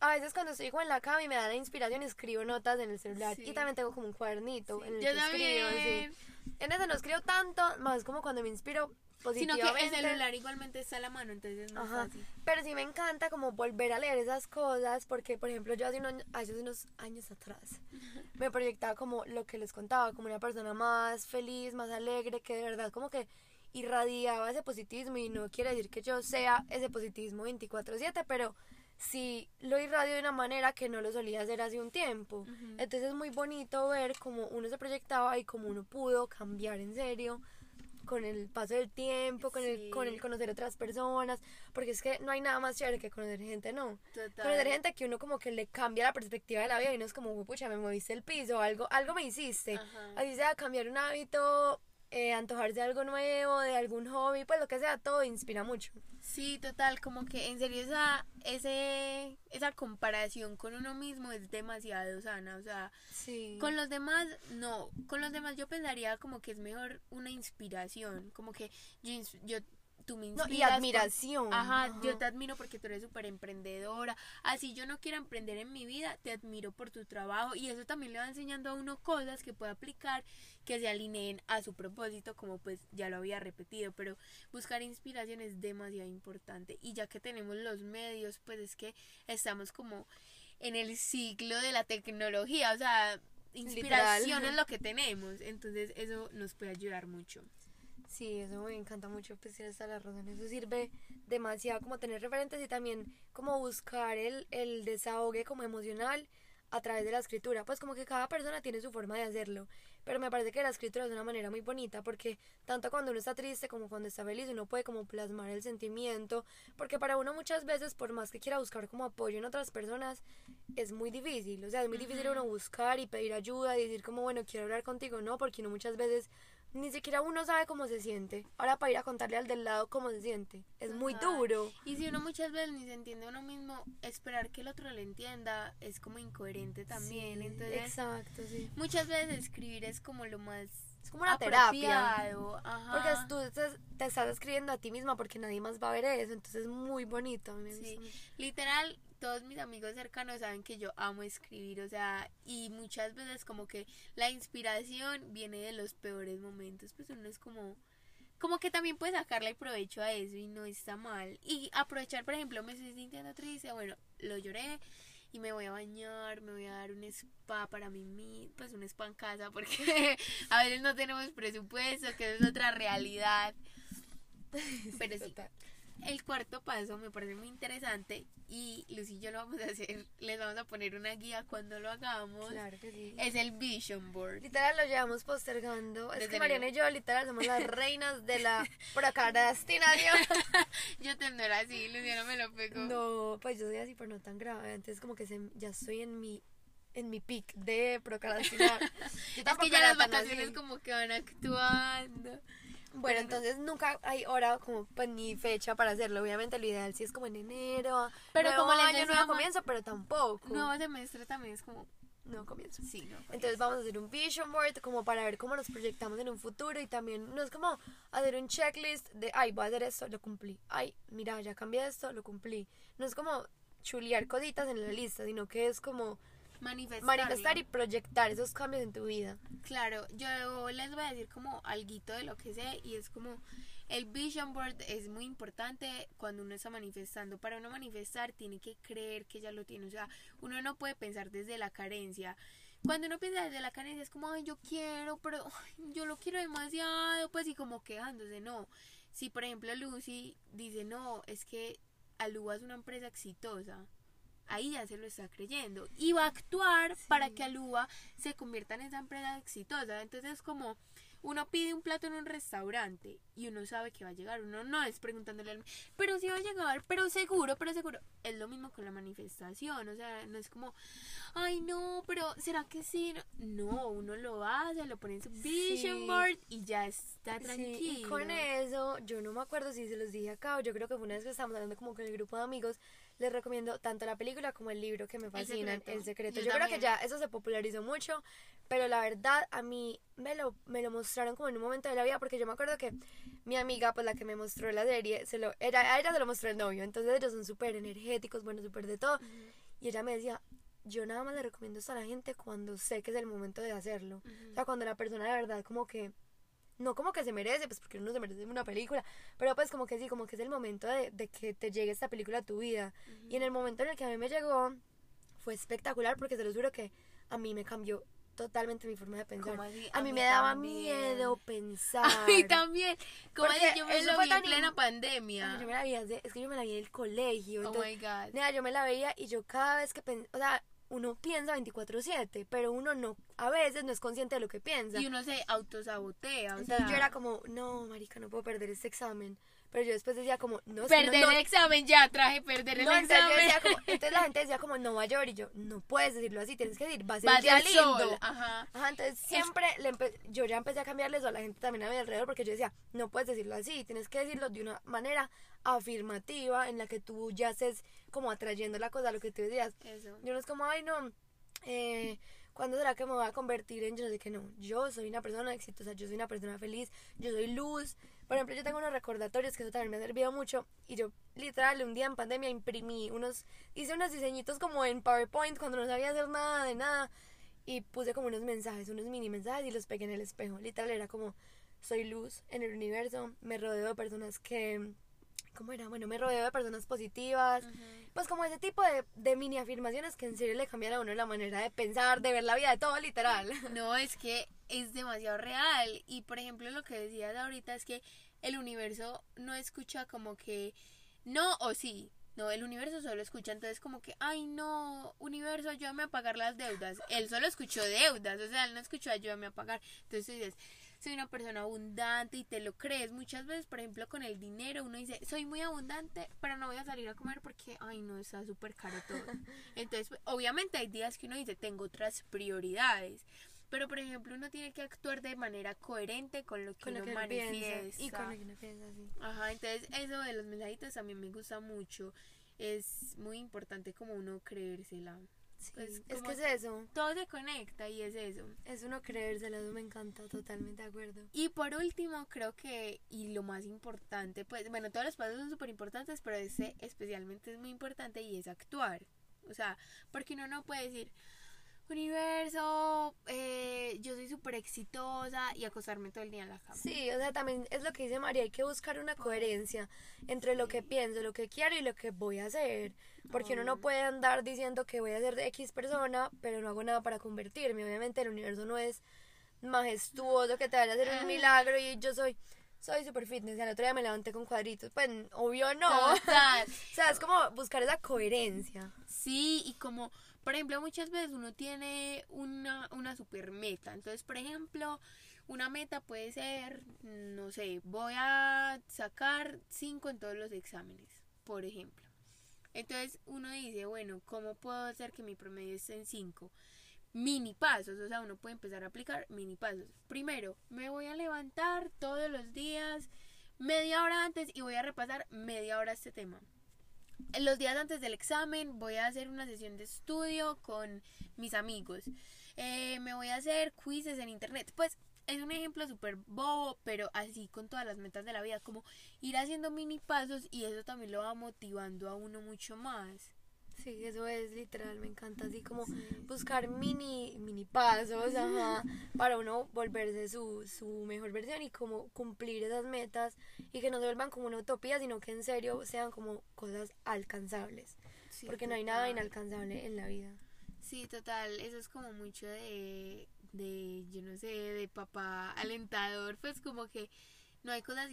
S2: A veces cuando estoy como en la cama y me da la inspiración escribo notas en el celular
S1: Sí.
S2: y también tengo como un cuadernito
S1: Sí,
S2: en el
S1: yo
S2: que escribo. sí.
S1: también.
S2: En ese no escribo tanto, más como cuando me inspiro
S1: Sino que el celular igualmente está a la mano, entonces es más
S2: Ajá.
S1: fácil.
S2: Pero sí me encanta como volver a leer esas cosas porque, por ejemplo, yo hace, unos, hace unos años atrás <laughs> me proyectaba como lo que les contaba, como una persona más feliz, más alegre, que de verdad como que irradiaba ese positivismo y no quiere decir que yo sea ese positivismo 24/7, pero sí lo irradio de una manera que no lo solía hacer hace un tiempo. Entonces es muy bonito ver cómo uno se proyectaba y cómo uno pudo cambiar en serio con el paso del tiempo, con el
S1: Sí.
S2: con el conocer otras personas, porque es que no hay nada más chévere que conocer gente, no.
S1: Total.
S2: Conocer gente que uno como que le cambia la perspectiva de la vida y no es como, "Uy, pucha, me moviste el piso, algo algo me hiciste.
S1: Ajá.
S2: Así sea cambiar un hábito, eh, antojarse de algo nuevo, de algún hobby, pues lo que sea, todo inspira mucho.
S1: Sí, total, como que en serio esa, ese, esa comparación con uno mismo es demasiado sana, o sea,
S2: Sí.
S1: con los demás, no, con los demás yo pensaría como que es mejor una inspiración, como que yo, tú me
S2: No,
S1: inspiras.
S2: y admiración.
S1: Ajá, yo te admiro porque tú eres súper emprendedora. Así yo no quiero emprender en mi vida, te admiro por tu trabajo y eso también le va enseñando a uno cosas que puede aplicar que se alineen a su propósito, como pues ya lo había repetido, pero buscar inspiración es demasiado importante y ya que tenemos los medios, pues es que estamos como en el ciclo de la tecnología, o sea, inspiración
S2: Literal.
S1: es lo que tenemos, entonces eso nos puede ayudar mucho.
S2: Sí, eso me encanta mucho, pues tienes toda la razón. Eso sirve demasiado como tener referentes y también como buscar el, el desahogue como emocional a través de la escritura. Pues como que cada persona tiene su forma de hacerlo. Pero me parece que la escritura es una manera muy bonita porque tanto cuando uno está triste como cuando está feliz uno puede como plasmar el sentimiento. Porque para uno muchas veces, por más que quiera buscar como apoyo en otras personas, es muy difícil. O sea, es muy difícil uno buscar y pedir ayuda y decir como, bueno, quiero hablar contigo. No, porque uno muchas veces ni siquiera uno sabe cómo se siente. Ahora para ir a contarle al del lado cómo se siente. Es muy duro.
S1: Y si uno muchas veces ni se entiende a uno mismo, esperar que el otro le entienda es como incoherente también.
S2: Sí,
S1: Entonces,
S2: Exacto, sí.
S1: muchas veces escribir es como lo más
S2: Es como una terapia.
S1: Ajá.
S2: Porque tú te, te estás escribiendo a ti misma porque nadie más va a ver eso. Entonces es muy bonito. A mí me
S1: Sí,
S2: gusta
S1: literal, todos mis amigos cercanos saben que yo amo escribir, o sea, y muchas veces como que la inspiración viene de los peores momentos, pues uno es como como que también puede sacarle el provecho a eso y no está mal. Y aprovechar, por ejemplo, me estoy sintiendo triste, bueno, lo lloré y me voy a bañar, me voy a dar un spa para mí, pues un spa en casa, porque <laughs> a veces no tenemos presupuesto, que es otra realidad. <laughs> Pero sí,
S2: Total.
S1: El cuarto paso me parece muy interesante y Lucy y yo lo vamos a hacer, les vamos a poner una guía cuando lo hagamos.
S2: Claro que sí.
S1: Es el Vision Board.
S2: Literal lo llevamos postergando. Es que Mariana y yo literal somos las <laughs> reinas de la procrastinación.
S1: Yo te no era así, Luciana me lo pegó.
S2: No, pues yo soy así, pero no tan grave. Entonces como que se- ya estoy en mi en mi pic de procrastinar. <laughs> Yo
S1: es que ya las vacaciones
S2: así.
S1: como que van actuando.
S2: Bueno, entonces nunca hay hora como pues ni fecha para hacerlo. Obviamente lo ideal sí es como en enero.
S1: Pero
S2: nuevo
S1: como les
S2: año, nuevo comienzo, pero tampoco.
S1: Nuevo semestre también es como,
S2: no comienzo.
S1: sí, no.
S2: Entonces vamos a hacer un vision board como para ver cómo nos proyectamos en un futuro y también no es como hacer un checklist de, ay, voy a hacer esto, lo cumplí. Ay, mira, ya cambié esto, lo cumplí. No es como chulear cositas en la lista, sino que es como
S1: manifestar.
S2: manifestar y proyectar esos cambios en tu vida.
S1: Claro, yo les voy a decir como alguito de lo que sé y es como el vision board es muy importante cuando uno está manifestando. Para uno manifestar tiene que creer que ya lo tiene. O sea, uno no puede pensar desde la carencia. Cuando uno piensa desde la carencia es como, ay, yo quiero, pero ay, yo lo quiero demasiado, pues y como quejándose, no. Si por ejemplo Lucy dice, no, es que Alúa es una empresa exitosa, ahí ya se lo está creyendo. Y va a actuar para que Alúa se convierta en esa empresa exitosa. Entonces como uno pide un plato en un restaurante y uno sabe que va a llegar, uno no es preguntándole al pero si va a llegar, pero seguro, pero seguro. Es lo mismo con la manifestación, o sea, no es como, ay no, pero ¿será que sí? No, uno lo hace, lo pone en su vision
S2: Sí.
S1: board y ya está
S2: Sí,
S1: tranquilo.
S2: y con eso, yo no me acuerdo si se los dije acá o yo creo que fue una vez que estábamos hablando como con el grupo de amigos, les recomiendo tanto la película como el libro que me fascinan,
S1: Secreto.
S2: El Secreto.
S1: Yo
S2: Yo, creo que
S1: también.
S2: ya eso se popularizó mucho, pero la verdad a mí me lo, me lo mostraron como en un momento de la vida porque yo me acuerdo que mi amiga, pues la que me mostró la serie, se lo, era, a ella se lo mostró el novio, entonces ellos son súper energéticos, bueno, súper de todo, y ella me decía... Yo nada más le recomiendo esto a la gente cuando sé que es el momento de hacerlo. O sea, cuando la persona de verdad como que no como que se merece, pues porque uno se merece una película, pero pues como que sí, como que es el momento de, de que te llegue esta película a tu vida. Y en el momento en el que a mí me llegó, fue espectacular porque se lo juro que a mí me cambió totalmente mi forma de pensar.
S1: ¿Cómo así?
S2: A,
S1: A
S2: mí
S1: mí
S2: me daba
S1: también.
S2: miedo pensar. <laughs>
S1: A mí también. Como así, yo me lo vi en plena
S2: in-
S1: pandemia.
S2: Yo me la desde- es que yo me la vi en el colegio.
S1: Oh
S2: entonces,
S1: my god.
S2: Nada, yo me la veía y yo cada vez que pen- o sea, uno piensa 24/7, pero uno no, a veces no es consciente de lo que piensa.
S1: Y uno se autosabotea. O
S2: Entonces
S1: sea,
S2: yo era como, no, marica, no puedo perder este examen. Pero yo después decía como, no,
S1: perder
S2: no,
S1: el examen, ya traje perder el
S2: no, entonces,
S1: examen.
S2: decía como, <laughs> entonces la gente decía como, no va a llover. Y yo, no puedes decirlo así, tienes que decir, va a ser
S1: Va
S2: un día lindo.
S1: sol. Ajá.
S2: Ajá, entonces siempre le empe- yo ya empecé a cambiarle eso a la gente también a mi alrededor porque yo decía, no puedes decirlo así, tienes que decirlo de una manera afirmativa en la que tú ya estés como atrayendo la cosa a lo que tú decías.
S1: Eso.
S2: Yo no es como, ay, no, eh, ¿cuándo será que me voy a convertir en yo sé qué? No, yo soy una persona exitosa, yo soy una persona feliz, yo soy luz. Por ejemplo, yo tengo unos recordatorios que eso también me ha servido mucho. Y yo, literal, un día en pandemia imprimí unos, hice unos diseñitos como en PowerPoint cuando no sabía hacer nada de nada. Y puse como unos mensajes, unos mini mensajes y los pegué en el espejo. Literal, era como, soy luz en el universo, me rodeo de personas que... ¿Cómo era? Bueno, me rodeo de personas positivas. Pues como ese tipo de, de mini afirmaciones que en serio le cambian a uno la manera de pensar, de ver la vida, de todo, literal. <laughs>
S1: No, es que es demasiado real. Y por ejemplo, lo que decías ahorita es que el universo no escucha como que no o sí. No, el universo solo escucha, entonces como que, ay no, universo, ayúdame a pagar las deudas. Él solo escuchó deudas, o sea, él no escuchó ayúdame a pagar. Entonces tú dices, soy una persona abundante y te lo crees. Muchas veces, por ejemplo, con el dinero, uno dice, soy muy abundante, pero no voy a salir a comer porque, ay no, está súper caro todo. <laughs> Entonces, obviamente hay días que uno dice, tengo otras prioridades. Pero, por ejemplo, uno tiene que actuar de manera coherente con lo que
S2: Con lo
S1: uno
S2: que uno
S1: manifiesta.
S2: piensa. Y con lo que uno piensa, sí.
S1: Ajá, entonces eso de los mensajitos también me gusta mucho. Es muy importante como uno creérsela.
S2: Sí,
S1: Pues,
S2: es que es eso.
S1: Todo se conecta y es eso.
S2: Es uno creérselo, eso me encanta, totalmente de acuerdo.
S1: Y por último, creo que, y lo más importante, pues, bueno, todos los pasos son súper importantes, pero ese especialmente es muy importante y es actuar. O sea, porque uno no puede decir, universo, eh, yo soy súper exitosa y acostarme todo el día en la cama.
S2: Sí, o sea, también es lo que dice María, hay que buscar una coherencia entre lo que pienso, lo que quiero y lo que voy a hacer. Porque uno no puede andar diciendo que voy a ser de X persona, pero no hago nada para convertirme. Obviamente el universo no es majestuoso que te vaya a hacer un milagro y yo soy soy super fitness, al otro día me levanté con cuadritos. Pues obvio no. <laughs> O sea, es como buscar esa coherencia.
S1: Sí, y como, por ejemplo, muchas veces uno tiene una, una super meta. Entonces, por ejemplo, una meta puede ser, no sé, voy a sacar cinco en todos los exámenes, por ejemplo. Entonces uno dice, bueno, ¿cómo puedo hacer que mi promedio esté en 5? Mini pasos, o sea, uno puede empezar a aplicar mini pasos. Primero, me voy a levantar todos los días media hora antes y voy a repasar media hora este tema. Los días antes del examen voy a hacer una sesión de estudio con mis amigos. Eh, me voy a hacer quizzes en internet. Pues es un ejemplo súper bobo, pero así con todas las metas de la vida, como ir haciendo mini pasos y eso también lo va motivando a uno mucho más.
S2: Sí, eso es literal, me encanta así como buscar mini, mini pasos, ajá, para uno volverse su, su mejor versión y como cumplir esas metas y que no se vuelvan como una utopía, sino que en serio sean como cosas alcanzables. porque no hay nada inalcanzable en la vida.
S1: Sí, total, eso es como mucho de, de, yo no sé, de papá alentador, pues como que no hay cosas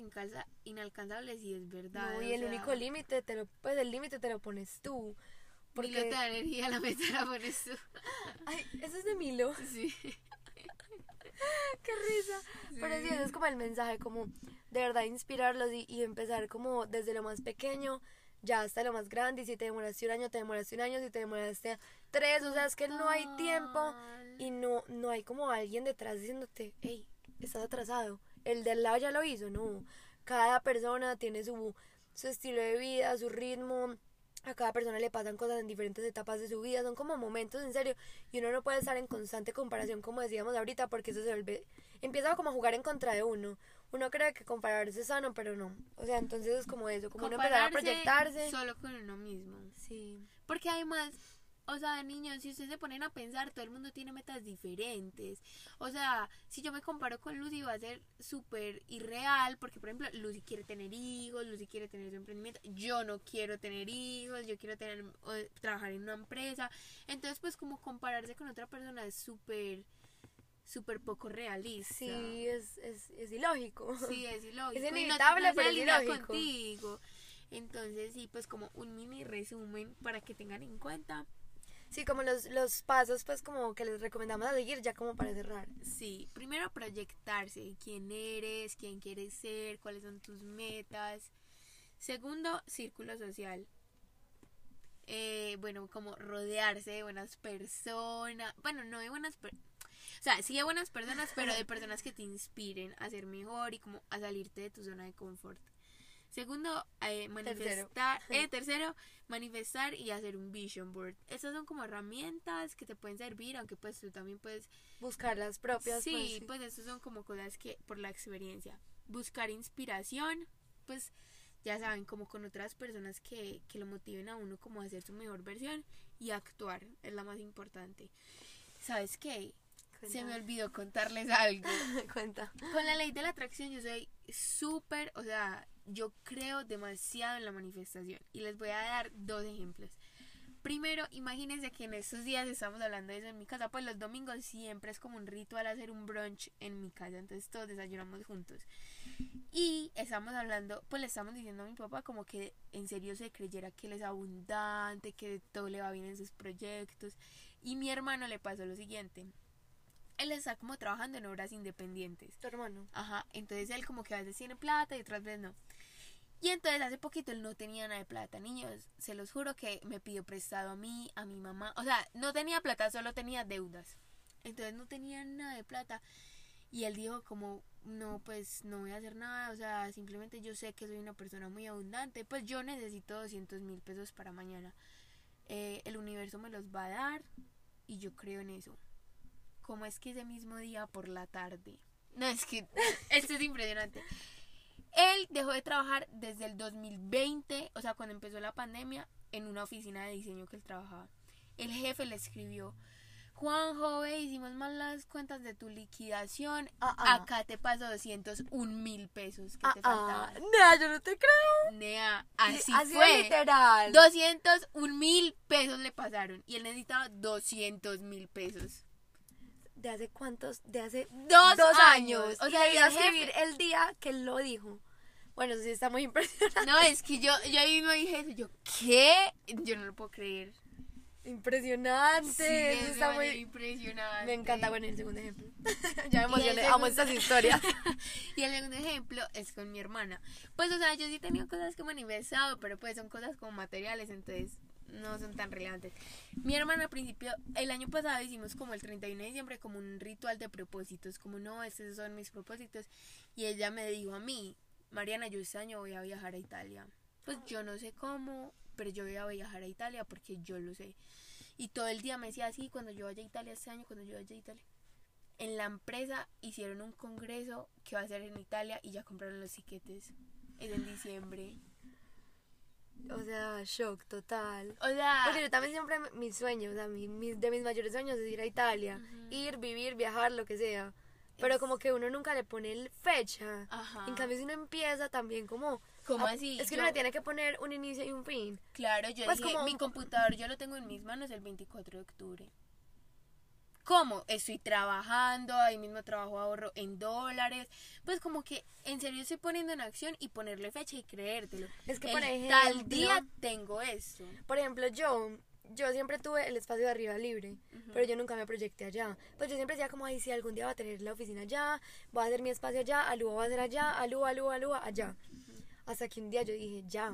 S1: inalcanzables y es verdad.
S2: No, y el único límite, te lo, pues el límite te lo pones tú.
S1: Porque... Milo la meta la <laughs> pones tú.
S2: Ay, eso es de Milo.
S1: Sí.
S2: Qué risa. Pero sí, eso es como el mensaje, como de verdad inspirarlos y, y, empezar como desde lo más pequeño ya hasta lo más grande. Y si te demoraste un año, te demoraste un año. Si te demoraste tres, o sea, es que no hay tiempo y no, no hay como alguien detrás diciéndote, hey, estás atrasado. El del lado ya lo hizo, no. Cada persona tiene su, su estilo de vida, su ritmo a cada persona le pasan cosas en diferentes etapas de su vida, son como momentos en serio y uno no puede estar en constante comparación como decíamos ahorita porque eso se vuelve, empieza como a jugar en contra de uno. Uno cree que compararse es sano, pero no. O sea, entonces es como eso, como uno empezar a proyectarse.
S1: Solo con uno mismo.
S2: Sí.
S1: Porque además o sea, niños, si ustedes se ponen a pensar, todo el mundo tiene metas diferentes. O sea, si yo me comparo con Lucy va a ser súper irreal, porque por ejemplo, Lucy quiere tener hijos, Lucy quiere tener su emprendimiento, yo no quiero tener hijos, yo quiero tener trabajar en una empresa. Entonces, pues como compararse con otra persona es súper súper poco realista.
S2: Sí, es, es, es ilógico.
S1: Sí, es ilógico.
S2: Es inevitable, pero es ilógico.
S1: contigo. Entonces, sí, pues como un mini resumen para que tengan en cuenta
S2: Sí, como los, los pasos, pues como que les recomendamos a seguir ya como para cerrar.
S1: Sí, primero proyectarse, quién eres, quién quieres ser, cuáles son tus metas. Segundo, círculo social. Eh, bueno, como rodearse de buenas personas. Bueno, no de buenas personas. O sea, sí de buenas personas, pero de <laughs> personas que te inspiren a ser mejor y como a salirte de tu zona de confort. Segundo, eh, manifestar. Tercero. <laughs> Eh, tercero, manifestar y hacer un vision board. Estas son como herramientas que te pueden servir, aunque pues tú también puedes
S2: buscar las propias.
S1: Sí, pues, sí. pues estas son como cosas que por la experiencia. Buscar inspiración, pues ya saben, como con otras personas que, que lo motiven a uno como a hacer su mejor versión y actuar, es la más importante. ¿Sabes qué? Se me olvidó contarles algo. <laughs>
S2: Cuenta.
S1: Con la ley de la atracción yo soy súper, o sea, yo creo demasiado en la manifestación y les voy a dar dos ejemplos. Primero, imagínense que en estos días estamos hablando de eso en mi casa, pues los domingos siempre es como un ritual hacer un brunch en mi casa, entonces todos desayunamos juntos. Y estamos hablando, pues le estamos diciendo a mi papá como que en serio se creyera que él es abundante, que todo le va bien en sus proyectos. Y mi hermano le pasó lo siguiente, él está como trabajando en obras independientes.
S2: Tu hermano.
S1: Ajá, entonces él como que a veces tiene plata y otras veces no. Y entonces hace poquito él no tenía nada de plata, niños. Se los juro que me pidió prestado a mí, a mi mamá. O sea, no tenía plata, solo tenía deudas. Entonces no tenía nada de plata. Y él dijo como, no, pues no voy a hacer nada. O sea, simplemente yo sé que soy una persona muy abundante. Pues yo necesito 200 mil pesos para mañana. Eh, el universo me los va a dar y yo creo en eso como es que ese mismo día por la tarde. No, es que <laughs> esto es impresionante. Él dejó de trabajar desde el 2020, o sea, cuando empezó la pandemia, en una oficina de diseño que él trabajaba. El jefe le escribió, Juan Jove, hicimos mal las cuentas de tu liquidación. Ah, ah. Acá te paso 201 mil pesos que te ah, faltaban.
S2: Nea, yo no te creo.
S1: Nea, así, fue.
S2: literal.
S1: 201 mil pesos le pasaron. Y él necesitaba 200 mil pesos
S2: de hace cuántos, de hace
S1: dos, años.
S2: O sea, iba a escribir el día que él lo dijo. Bueno, eso sí está muy <laughs> impresionante.
S1: No, es que yo, yo ahí me dije eso, yo, ¿qué? Yo no lo puedo creer.
S2: Impresionante,
S1: sí,
S2: eso está muy
S1: impresionante.
S2: Me encanta, bueno, el segundo ejemplo. <laughs> ya me emocioné, amo estas <laughs> historias.
S1: y el segundo ejemplo es con mi hermana. Pues, o sea, yo sí he tenido cosas han manifestado, pero pues son cosas como materiales, entonces no son tan relevantes. Mi hermana al principio, el año pasado hicimos como el 31 de diciembre como un ritual de propósitos, como no, estos son mis propósitos. Y ella me dijo a mí, Mariana, yo este año voy a viajar a Italia. Pues yo no sé cómo, pero yo voy a viajar a Italia porque yo lo sé. Y todo el día me decía así, cuando yo vaya a Italia este año, cuando yo vaya a Italia. En la empresa hicieron un congreso que va a ser en Italia y ya compraron los tiquetes. Es en diciembre.
S2: O sea, shock total.
S1: O sea,
S2: Porque yo también siempre, mi sueño, o sea, mi, mi- de mis mayores sueños es ir a Italia. Ir, vivir, viajar, lo que sea. Pero
S1: Es-
S2: como que uno nunca le pone el fecha.
S1: Ajá.
S2: En cambio, si uno empieza también como...
S1: ¿Cómo
S2: a-
S1: así?
S2: Es que
S1: Yo-
S2: uno le tiene que poner un inicio y un fin.
S1: Claro, yo
S2: Pues
S1: dije,
S2: como-
S1: mi computador yo lo tengo en mis manos el 24 de octubre. ¿Cómo? Estoy trabajando, ahí mismo trabajo ahorro en dólares. Pues como que en serio estoy poniendo en acción y ponerle fecha y creértelo.
S2: Es que,
S1: El
S2: por
S1: tal
S2: ejemplo-
S1: día tengo esto.
S2: Por ejemplo, yo, yo siempre tuve el espacio de arriba libre, pero yo nunca me proyecté allá. Pues yo siempre decía como, ay, si algún día va a tener la oficina allá, voy a hacer mi espacio allá, Alúa va a ser allá, Alúa, Alúa, Alúa, allá. Hasta que un día yo dije, ya.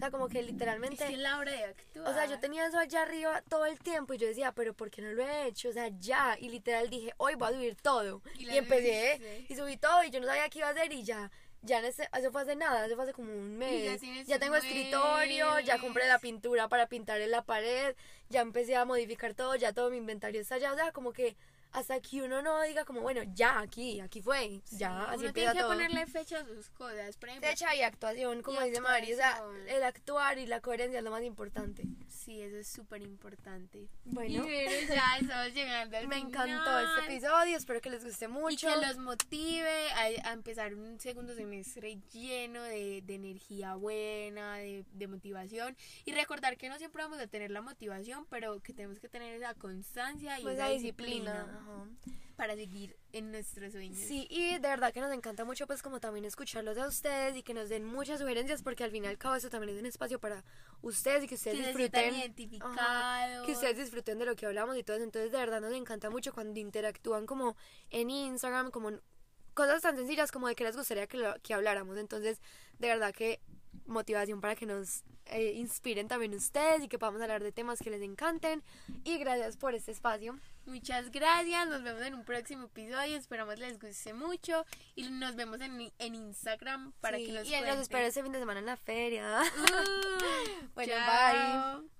S2: O sea, como que literalmente...
S1: es la hora de actuar.
S2: O sea, yo tenía eso allá arriba todo el tiempo y yo decía, pero ¿por qué no lo he hecho? O sea, ya. Y literal dije, hoy voy a subir todo.
S1: Y
S2: empecé y subí todo y yo no sabía qué iba a hacer y ya. Ya en ese, eso fue hace nada, eso fue hace como un mes.
S1: ya
S2: tengo escritorio, ya compré la pintura para pintar en la pared, ya empecé a modificar todo, ya todo mi inventario está allá. O sea, como que hasta que uno no diga como, bueno, ya aquí, aquí fue,
S1: Sí,
S2: ya, así
S1: uno tiene que
S2: todo.
S1: ponerle fecha a sus cosas. Por ejemplo,
S2: Fecha y actuación, como
S1: Y
S2: dice Mari, o sea, el actuar y la coherencia es lo más importante.
S1: sí, eso es súper importante.
S2: Bueno.
S1: Y ya estamos llegando al <laughs>
S2: Me
S1: final.
S2: encantó este episodio, espero que les guste
S1: Y
S2: mucho.
S1: que los motive a, a empezar un segundo semestre lleno de, de energía buena, de, de motivación. Y recordar que no siempre vamos a tener la motivación, pero que tenemos que tener esa constancia y
S2: Pues
S1: esa disciplina.
S2: Ajá.
S1: para seguir en nuestros sueños.
S2: Sí, y de verdad que nos encanta mucho pues como también escucharlos a ustedes y que nos den muchas sugerencias porque al fin y al cabo eso también es un espacio para ustedes y que ustedes
S1: Que
S2: disfruten. Ajá, que ustedes disfruten de lo que hablamos y todo eso. Entonces de verdad nos encanta mucho cuando interactúan como en Instagram, como en cosas tan sencillas como de que les gustaría que, lo- que habláramos. Entonces de verdad que motivación para que nos eh, inspiren también ustedes y que podamos hablar de temas que les encanten. Y gracias por este espacio.
S1: Muchas gracias, nos vemos en un próximo episodio, esperamos les guste mucho y nos vemos en, en Instagram para
S2: Sí,
S1: que nos
S2: y los espero este fin de semana en la feria.
S1: Uh, <laughs>
S2: Bueno,
S1: chao.
S2: bye.